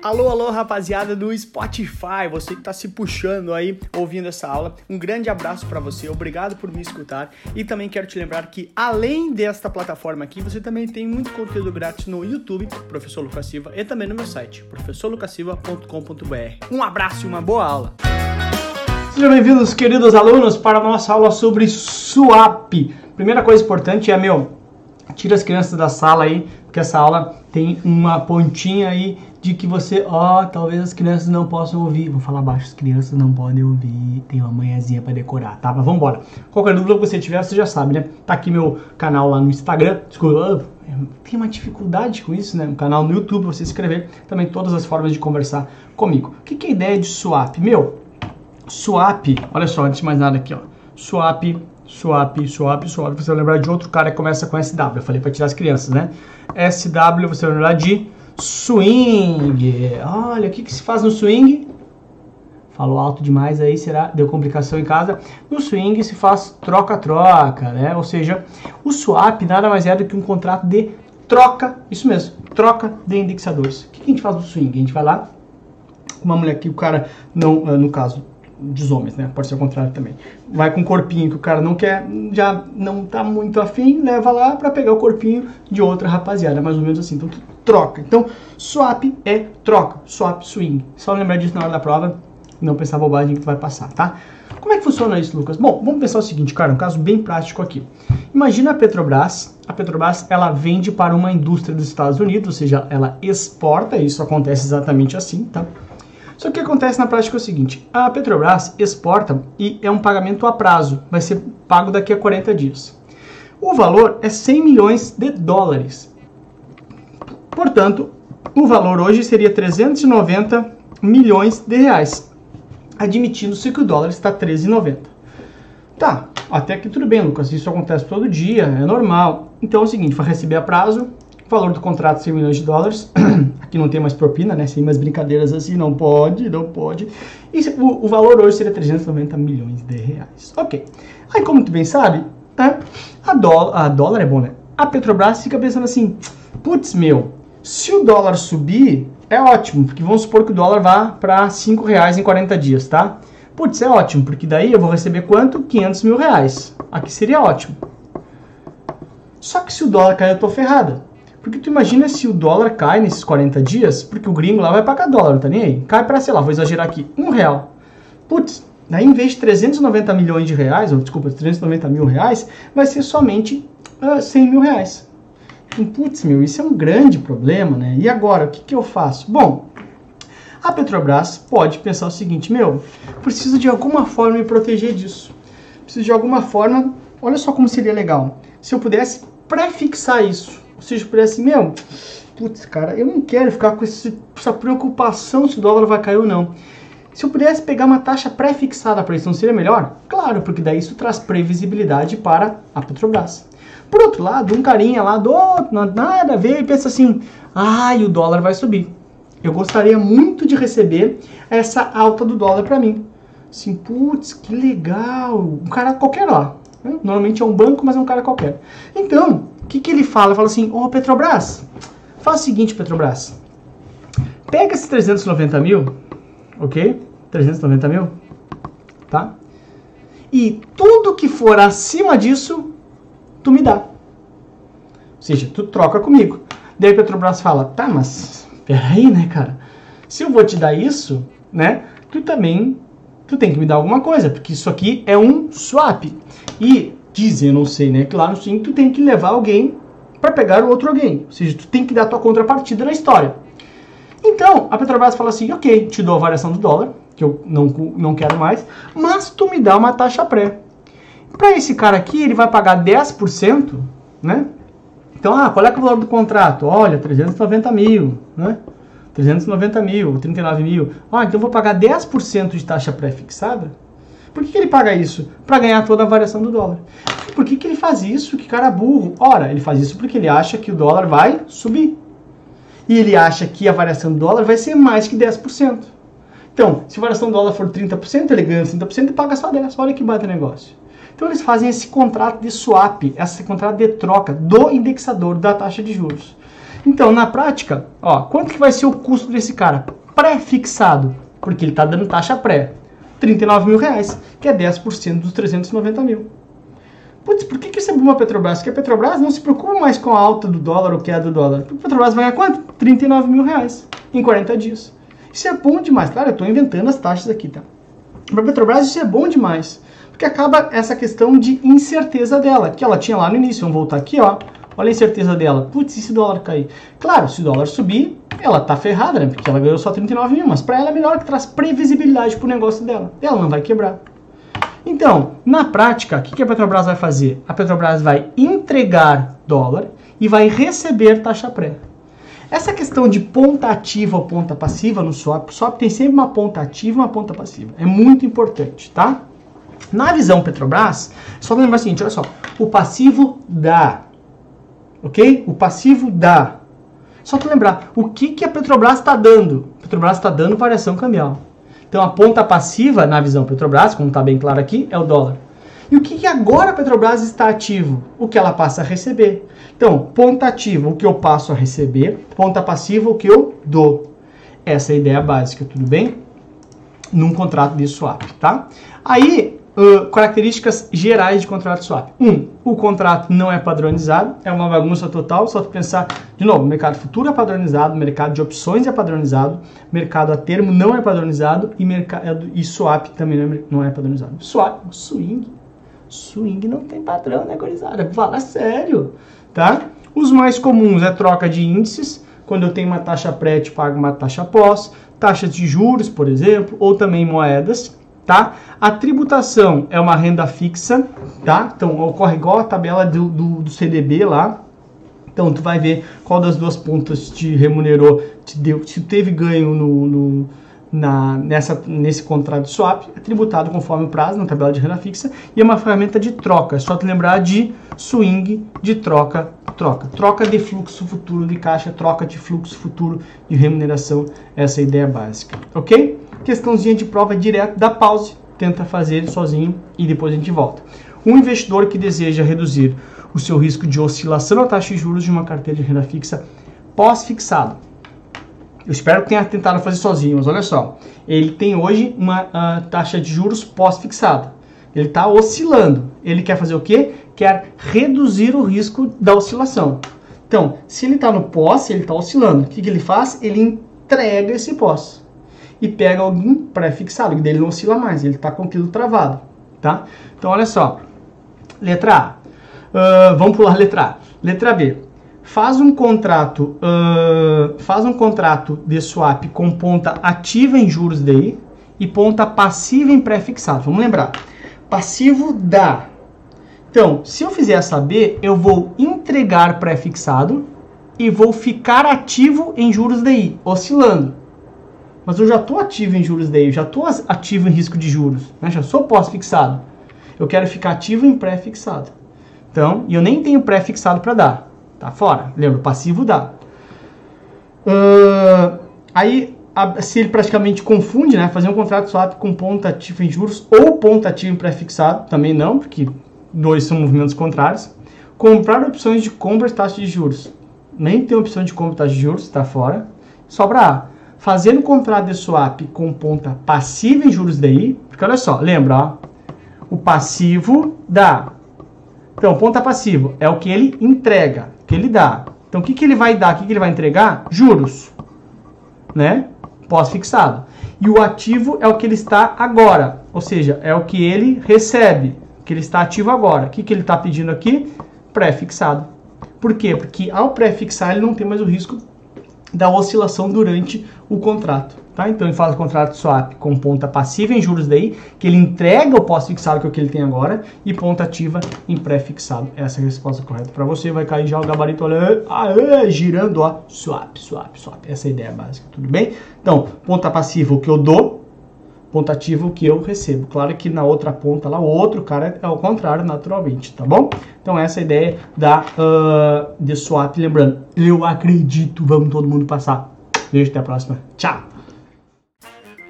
Alô, alô, rapaziada do Spotify, você que está se puxando aí ouvindo essa aula, um grande abraço para você, obrigado por me escutar e também quero te lembrar que além desta plataforma aqui, você também tem muito conteúdo grátis no YouTube, Professor Lucas Silva, e também no meu site, professorlucasilva.com.br. Um abraço e uma boa aula! Sejam bem-vindos, queridos alunos, para a nossa aula sobre swap. Primeira coisa importante é, meu, tira as crianças da sala aí, porque essa aula tem uma pontinha aí de que você, ó, oh, talvez as crianças não possam ouvir. Vou falar baixo, as crianças não podem ouvir. Tem uma manhãzinha para decorar, tá? Mas vamos embora. Qualquer dúvida que você tiver, você já sabe, né? Tá aqui meu canal lá no Instagram. Desculpa, tem uma dificuldade com isso, né? Um canal no YouTube, você escrever. Também todas as formas de conversar comigo. O que, que é a ideia de swap? Meu, swap, olha só, antes de mais nada aqui, ó. Swap, swap, swap, swap. Você vai lembrar de outro cara que começa com SW. Eu falei para tirar as crianças, né? SW, você vai lembrar de Swing. Olha, o que, que se faz no swing? Falou alto demais aí, será? Deu complicação em casa. No swing se faz troca-troca, né? Ou seja, o swap nada mais é do que um contrato de troca, isso mesmo, troca de indexadores. O que, que a gente faz no swing? A gente vai lá, uma mulher que o cara não, eh, no caso, dos homens, né? Pode ser o contrário também. Vai com um corpinho que o cara não quer, já não tá muito afim, leva lá para pegar o corpinho de outra rapaziada, mais ou menos assim. Então, troca. Então, swap é troca, swap swing. Só lembrar disso na hora da prova, não pensar bobagem que tu vai passar, tá? Como é que funciona isso, Lucas? Bom, vamos pensar o seguinte, cara, um caso bem prático aqui. Imagina a Petrobras, a Petrobras, ela vende para uma indústria dos Estados Unidos, ou seja, ela exporta, isso acontece exatamente assim, tá? Só que que acontece na prática é o seguinte: a Petrobras exporta e é um pagamento a prazo, vai ser pago daqui a 40 dias. O valor é 100 milhões de dólares. Portanto, o valor hoje seria 390 milhões de reais, admitindo-se que o dólar está 13,90. Tá, até aqui tudo bem, Lucas. Isso acontece todo dia, é normal. Então é o seguinte: vai receber a prazo, valor do contrato 100 milhões de dólares. Aqui não tem mais propina, né? Sem mais brincadeiras assim, não pode, não pode. E o, o valor hoje seria 390 milhões de reais. Ok. Aí, como tu bem sabe, né? a, dólar, a dólar é bom, né? A Petrobras fica pensando assim, putz, meu, se o dólar subir, é ótimo, porque vamos supor que o dólar vá para 5 reais em 40 dias, tá? Putz, é ótimo, porque daí eu vou receber quanto? 500 mil reais. Aqui seria ótimo. Só que se o dólar cair, eu tô ferrada. Porque tu imagina se o dólar cai nesses 40 dias, porque o gringo lá vai pagar dólar, tá nem aí. Cai para, sei lá, vou exagerar aqui, um real. Putz, daí em vez de 390 milhões de reais, ou desculpa, 390 mil reais, vai ser somente uh, ah, 100 mil reais. Então, putz, meu, isso é um grande problema, né? E agora, o que, que eu faço? Bom, a Petrobras pode pensar o seguinte, meu, preciso de alguma forma me proteger disso. Preciso de alguma forma, olha só como seria legal. Se eu pudesse prefixar isso parece assim, meu, putz, cara, eu não quero ficar com esse, essa preocupação se o dólar vai cair ou não. Se eu pudesse pegar uma taxa pré-fixada para isso, não seria melhor? Claro, porque daí isso traz previsibilidade para a Petrobras. Por outro lado, um carinha lá do nada a ver e pensa assim: ai, ah, o dólar vai subir. Eu gostaria muito de receber essa alta do dólar para mim. Assim, putz, que legal. Um cara qualquer lá. Né? Normalmente é um banco, mas é um cara qualquer. Então, que, que ele fala? Ele fala assim, ô oh, Petrobras, faz o seguinte, Petrobras. Pega esses 390 mil, ok? 390 mil, tá? E tudo que for acima disso, tu me dá. Ou seja, tu troca comigo. Daí Petrobras fala, tá, mas peraí, né, cara? Se eu vou te dar isso, né, tu também, tu tem que me dar alguma coisa, porque isso aqui é um swap. E dizem, eu não sei, né? Que lá no sim tu tem que levar alguém para pegar o outro alguém. Ou seja, tu tem que dar tua contrapartida na história. Então, a Petrobras fala assim, ok, te dou a variação do dólar, que eu não, não quero mais, mas tu me dá uma taxa pré. Para esse cara aqui, ele vai pagar 10%, né? Então, ah, qual é, é o valor do contrato? Olha, 390 mil, né? 390 mil, 39 mil. Ah, então eu vou pagar 10% de taxa pré-fixada. Por que, que ele paga isso? Para ganhar toda a variação do dólar. Por que, que ele faz isso? Que cara burro. Ora, ele faz isso porque ele acha que o dólar vai subir. E ele acha que a variação do dólar vai ser mais que 10%. Então, se a variação do dólar for 30%, ele ganha 30% e paga só 10%. Olha que bate negócio. Então eles fazem esse contrato de swap, esse contrato de troca do indexador da taxa de juros. Então, na prática, ó, quanto que vai ser o custo desse cara? Pré-fixado, porque ele está dando taxa pré. 39 mil reais, que é 10% dos 390 mil. Putz, por que, que isso é bom a Petrobras? Porque a Petrobras não se preocupa mais com a alta do dólar ou queda do dólar. Porque a Petrobras vai ganhar quanto? 39 mil reais em 40 dias. Isso é bom demais. Claro, eu estou inventando as taxas aqui, tá? Para a Petrobras isso é bom demais. Porque acaba essa questão de incerteza dela, que ela tinha lá no início. Vamos voltar aqui, ó. Olha a incerteza dela. Putz, e se o dólar cair? Claro, se o dólar subir, ela tá ferrada, né? Porque ela ganhou só 39 mil. Mas para ela é melhor que traz previsibilidade pro negócio dela. Ela não vai quebrar. Então, na prática, o que a Petrobras vai fazer? A Petrobras vai entregar dólar e vai receber taxa pré. Essa questão de ponta ativa ou ponta passiva no swap, swap tem sempre uma ponta ativa e uma ponta passiva. É muito importante, tá? Na visão Petrobras, só lembrar o seguinte, olha só, o passivo dá, ok? O passivo dá. Só tu lembrar, o que, que a Petrobras está dando? A Petrobras está dando variação cambial. Então a ponta passiva na visão Petrobras, como está bem claro aqui, é o dólar. E o que, que agora a Petrobras está ativo? O que ela passa a receber. Então, ponta ativa, o que eu passo a receber, ponta passiva, o que eu dou. Essa é a ideia básica, tudo bem? Num contrato de swap, tá? Aí, Uh, características gerais de contrato swap. Um, o contrato não é padronizado, é uma bagunça total, só tu pensar, de novo, mercado futuro é padronizado, mercado de opções é padronizado, mercado a termo não é padronizado e, mercado, e swap também não é, não é padronizado. Swap, swing, swing não tem padrão, né, gurizada? Fala sério, tá? Os mais comuns é troca de índices, quando eu tenho uma taxa pré, te pago uma taxa pós, taxas de juros, por exemplo, ou também moedas, tá? A tributação é uma renda fixa, tá? Então ocorre igual a tabela do, do, do CDB lá. Então tu vai ver qual das duas pontas te remunerou, te deu, se teve ganho no, no na, nessa, nesse contrato de swap, é tributado conforme o prazo na tabela de renda fixa e é uma ferramenta de troca. É só te lembrar de swing de troca, troca. Troca de fluxo futuro de caixa, troca de fluxo futuro de remuneração. Essa é a ideia básica, ok? Questãozinha de prova direto, dá pause, tenta fazer sozinho e depois a gente volta. Um investidor que deseja reduzir o seu risco de oscilação na taxa de juros de uma carteira de renda fixa pós-fixado. Eu espero que tenha tentado fazer sozinho, mas olha só. Ele tem hoje uma uh, taxa de juros pós-fixada. Ele está oscilando. Ele quer fazer o quê? Quer reduzir o risco da oscilação. Então, se ele está no pós, ele está oscilando. O que, que ele faz? Ele entrega esse pós e pega algum pré-fixado, que dele não oscila mais, ele está com aquilo travado, tá? Então, olha só. Letra A. Uh, vamos pular letra A. Letra B. Faz um contrato, uh, faz um contrato de swap com ponta ativa em juros DI e ponta passiva em pré-fixado. Vamos lembrar. Passivo dá. Então, se eu fizer essa B, eu vou entregar pré-fixado e vou ficar ativo em juros DI, oscilando mas eu já estou ativo em juros daí, já estou ativo em risco de juros, né? já sou pós-fixado. Eu quero ficar ativo em pré-fixado. Então, e eu nem tenho pré-fixado para dar, tá fora. Lembra, passivo dá. Uh, aí, a, se ele praticamente confunde, né, fazer um contrato swap com ponta ativa em juros ou ponta ativa em pré-fixado, também não, porque dois são movimentos contrários. Comprar opções de compra de taxa de juros. Nem tem opção de compra de taxa de juros, está fora. Sobra A fazendo contrato de swap com ponta passiva em juros DI, porque olha só, lembra, ó, o passivo dá. Então, ponta passivo é o que ele entrega, que ele dá. Então, o que, que ele vai dar, o que, que ele vai entregar? Juros, né? Pós-fixado. E o ativo é o que ele está agora, ou seja, é o que ele recebe, que ele está ativo agora. O que, que ele está pedindo aqui? Pré-fixado. Por quê? Porque ao pré-fixar ele não tem mais o risco da oscilação durante o contrato. Tá? Então ele faz o contrato swap com ponta passiva em juros daí, que ele entrega o pós-fixado que é o que ele tem agora, e ponta ativa em pré-fixado. Essa é a resposta correta para você. Vai cair já o gabarito olha, aê, girando, ó, swap, swap, swap. Essa é a ideia básica, tudo bem? Então, ponta passiva o que eu dou, ponta ativa o que eu recebo. Claro que na outra ponta lá, o outro cara é o contrário, naturalmente, tá bom? Então essa é a ideia da uh, de swap. Lembrando, eu acredito, vamos todo mundo passar. Beijo, até a próxima. Tchau!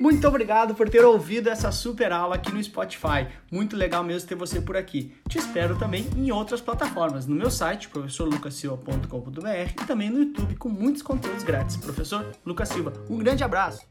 Muito obrigado por ter ouvido essa super aula aqui no Spotify. Muito legal mesmo ter você por aqui. Te espero também em outras plataformas, no meu site, professorlucasilva.com.br e também no YouTube com muitos conteúdos grátis. Professor Lucas Silva, um grande abraço!